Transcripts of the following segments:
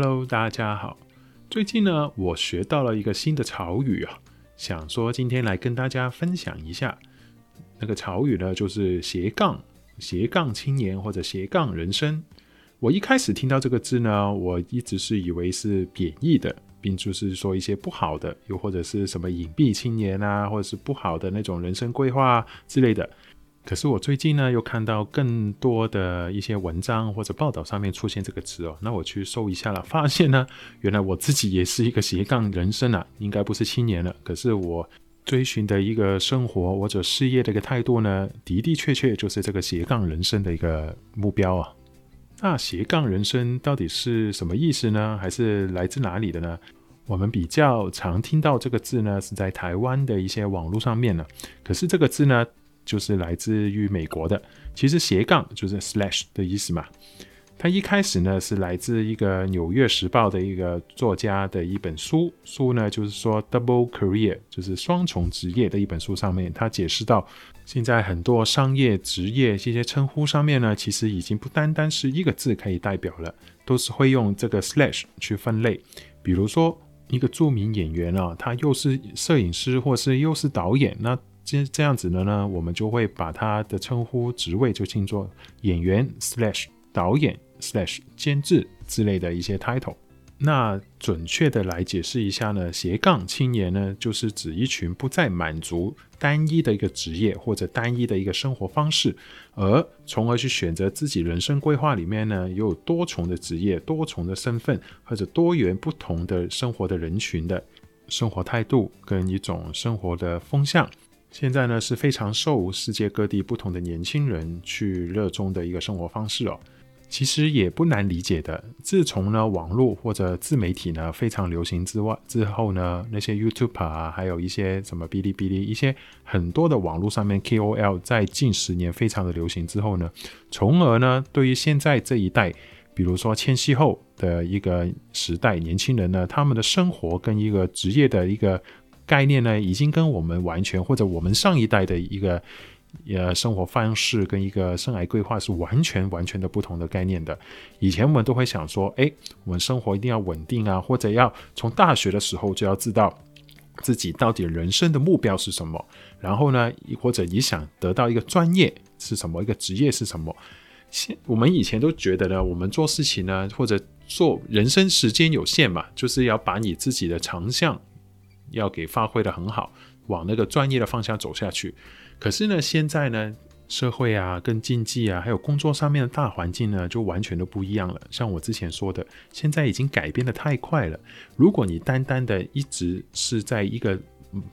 Hello，大家好。最近呢，我学到了一个新的潮语啊，想说今天来跟大家分享一下。那个潮语呢，就是斜杠、斜杠青年或者斜杠人生。我一开始听到这个字呢，我一直是以为是贬义的，并就是说一些不好的，又或者是什么隐蔽青年啊，或者是不好的那种人生规划之类的。可是我最近呢，又看到更多的一些文章或者报道上面出现这个词哦，那我去搜一下了，发现呢，原来我自己也是一个斜杠人生啊，应该不是青年了。可是我追寻的一个生活或者事业的一个态度呢，的的确确就是这个斜杠人生的一个目标啊。那斜杠人生到底是什么意思呢？还是来自哪里的呢？我们比较常听到这个字呢，是在台湾的一些网络上面呢。可是这个字呢，就是来自于美国的，其实斜杠就是 slash 的意思嘛。它一开始呢是来自一个《纽约时报》的一个作家的一本书，书呢就是说 double career 就是双重职业的一本书上面，他解释到现在很多商业职业这些称呼上面呢，其实已经不单单是一个字可以代表了，都是会用这个 slash 去分类。比如说一个著名演员啊，他又是摄影师或是又是导演，那这这样子的呢，我们就会把他的称呼职位就称作演员 slash 导演 slash 监制之类的一些 title。那准确的来解释一下呢，斜杠青年呢，就是指一群不再满足单一的一个职业或者单一的一个生活方式，而从而去选择自己人生规划里面呢，有多重的职业、多重的身份或者多元不同的生活的人群的生活态度跟一种生活的风向。现在呢，是非常受世界各地不同的年轻人去热衷的一个生活方式哦。其实也不难理解的。自从呢网络或者自媒体呢非常流行之外之后呢，那些 YouTube 啊，还有一些什么哔哩哔哩，一些很多的网络上面 KOL 在近十年非常的流行之后呢，从而呢对于现在这一代，比如说千禧后的一个时代年轻人呢，他们的生活跟一个职业的一个。概念呢，已经跟我们完全或者我们上一代的一个呃生活方式跟一个生涯规划是完全完全的不同的概念的。以前我们都会想说，哎，我们生活一定要稳定啊，或者要从大学的时候就要知道自己到底人生的目标是什么。然后呢，或者你想得到一个专业是什么，一个职业是什么。现我们以前都觉得呢，我们做事情呢，或者做人生时间有限嘛，就是要把你自己的长项。要给发挥得很好，往那个专业的方向走下去。可是呢，现在呢，社会啊，跟经济啊，还有工作上面的大环境呢，就完全都不一样了。像我之前说的，现在已经改变的太快了。如果你单单的一直是在一个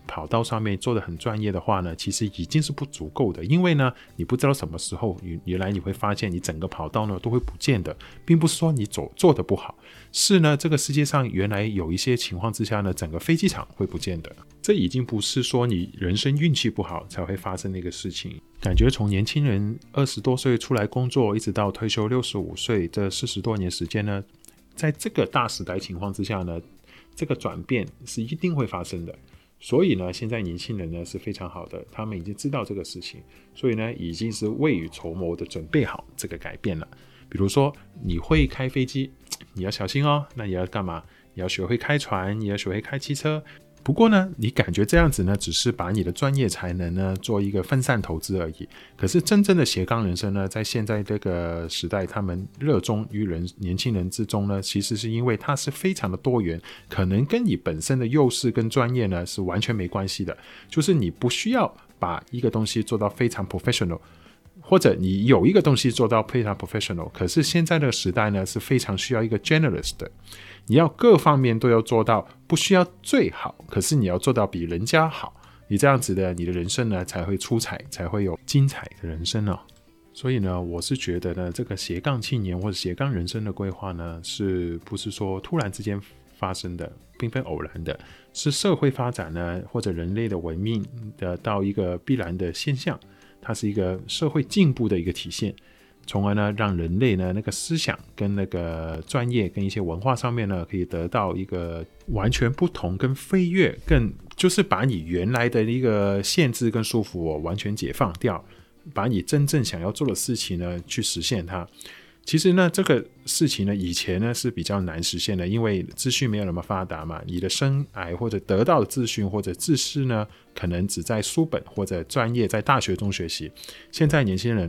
跑道上面做得很专业的话呢，其实已经是不足够的，因为呢，你不知道什么时候原原来你会发现你整个跑道呢都会不见的，并不是说你走做得不好，是呢，这个世界上原来有一些情况之下呢，整个飞机场会不见的，这已经不是说你人生运气不好才会发生那个事情。感觉从年轻人二十多岁出来工作，一直到退休六十五岁这四十多年时间呢，在这个大时代情况之下呢，这个转变是一定会发生的。所以呢，现在年轻人呢是非常好的，他们已经知道这个事情，所以呢，已经是未雨绸缪的准备好这个改变了。比如说，你会开飞机，你要小心哦。那你要干嘛？你要学会开船，你要学会开汽车。不过呢，你感觉这样子呢，只是把你的专业才能呢做一个分散投资而已。可是真正的斜杠人生呢，在现在这个时代，他们热衷于人年轻人之中呢，其实是因为它是非常的多元，可能跟你本身的优势跟专业呢是完全没关系的。就是你不需要把一个东西做到非常 professional。或者你有一个东西做到非常 professional，可是现在的时代呢是非常需要一个 generous 的，你要各方面都要做到，不需要最好，可是你要做到比人家好，你这样子的，你的人生呢才会出彩，才会有精彩的人生哦。所以呢，我是觉得呢，这个斜杠青年或者斜杠人生的规划呢，是不是说突然之间发生的，并非偶然的，是社会发展呢，或者人类的文明的到一个必然的现象。它是一个社会进步的一个体现，从而呢，让人类呢那个思想跟那个专业跟一些文化上面呢，可以得到一个完全不同跟飞跃，更就是把你原来的一个限制跟束缚完全解放掉，把你真正想要做的事情呢去实现它。其实呢，这个事情呢，以前呢是比较难实现的，因为资讯没有那么发达嘛。你的生涯或者得到的资讯或者知识呢，可能只在书本或者专业在大学中学习。现在年轻人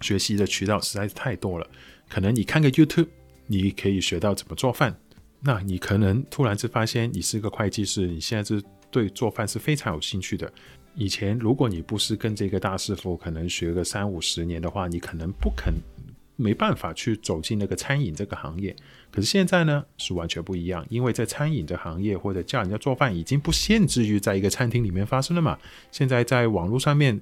学习的渠道实在是太多了，可能你看个 YouTube，你可以学到怎么做饭。那你可能突然之发现，你是个会计师，你现在是对做饭是非常有兴趣的。以前如果你不是跟这个大师傅可能学个三五十年的话，你可能不肯。没办法去走进那个餐饮这个行业，可是现在呢是完全不一样，因为在餐饮的行业或者叫人家做饭已经不限制于在一个餐厅里面发生了嘛。现在在网络上面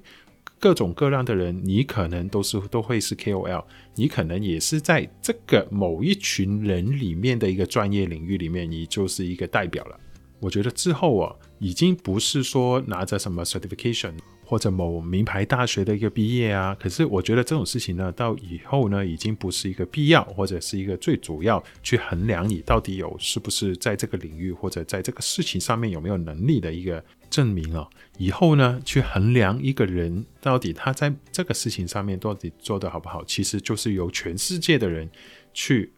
各种各样的人，你可能都是都会是 KOL，你可能也是在这个某一群人里面的一个专业领域里面，你就是一个代表了。我觉得之后啊，已经不是说拿着什么 certification。或者某名牌大学的一个毕业啊，可是我觉得这种事情呢，到以后呢，已经不是一个必要，或者是一个最主要去衡量你到底有是不是在这个领域或者在这个事情上面有没有能力的一个证明啊。以后呢，去衡量一个人到底他在这个事情上面到底做得好不好，其实就是由全世界的人去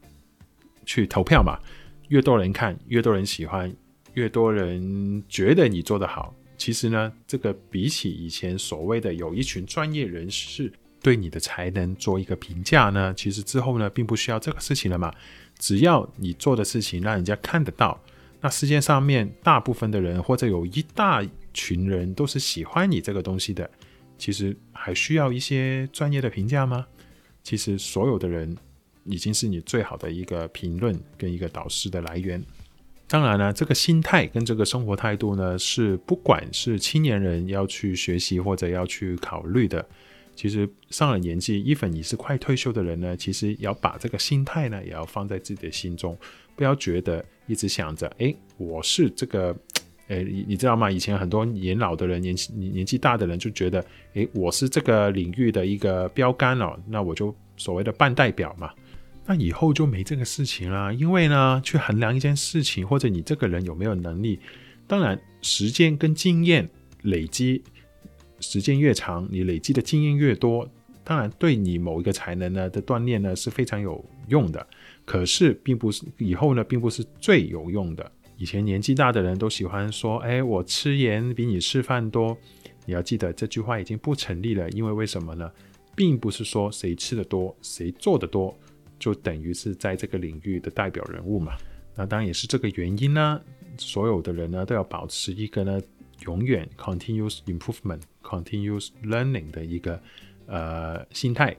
去投票嘛。越多人看，越多人喜欢，越多人觉得你做得好。其实呢，这个比起以前所谓的有一群专业人士对你的才能做一个评价呢，其实之后呢，并不需要这个事情了嘛。只要你做的事情让人家看得到，那世界上面大部分的人或者有一大群人都是喜欢你这个东西的，其实还需要一些专业的评价吗？其实所有的人已经是你最好的一个评论跟一个导师的来源。当然呢，这个心态跟这个生活态度呢，是不管是青年人要去学习或者要去考虑的。其实上了年纪，even 你是快退休的人呢，其实要把这个心态呢，也要放在自己的心中，不要觉得一直想着，哎，我是这个，哎，你你知道吗？以前很多年老的人、年纪年纪大的人就觉得，哎，我是这个领域的一个标杆哦，那我就所谓的半代表嘛。那以后就没这个事情啦，因为呢，去衡量一件事情，或者你这个人有没有能力，当然时间跟经验累积，时间越长，你累积的经验越多，当然对你某一个才能呢的锻炼呢是非常有用的。可是并不是以后呢，并不是最有用的。以前年纪大的人都喜欢说：“哎，我吃盐比你吃饭多。”你要记得这句话已经不成立了，因为为什么呢？并不是说谁吃的多，谁做的多。就等于是在这个领域的代表人物嘛，那当然也是这个原因呢。所有的人呢都要保持一个呢永远 continuous improvement、continuous learning 的一个呃心态。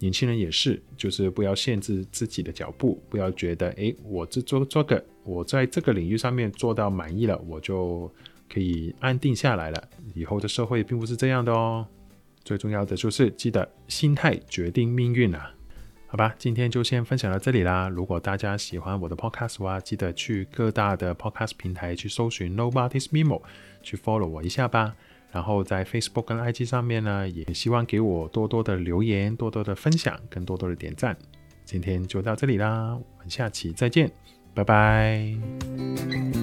年轻人也是，就是不要限制自己的脚步，不要觉得诶，我这做这个，我在这个领域上面做到满意了，我就可以安定下来了。以后的社会并不是这样的哦。最重要的就是记得心态决定命运啊。好吧，今天就先分享到这里啦。如果大家喜欢我的 podcast 的话，记得去各大的 podcast 平台去搜寻 Nobody's Memo，去 follow 我一下吧。然后在 Facebook 跟 IG 上面呢，也希望给我多多的留言、多多的分享、跟多多的点赞。今天就到这里啦，我们下期再见，拜拜。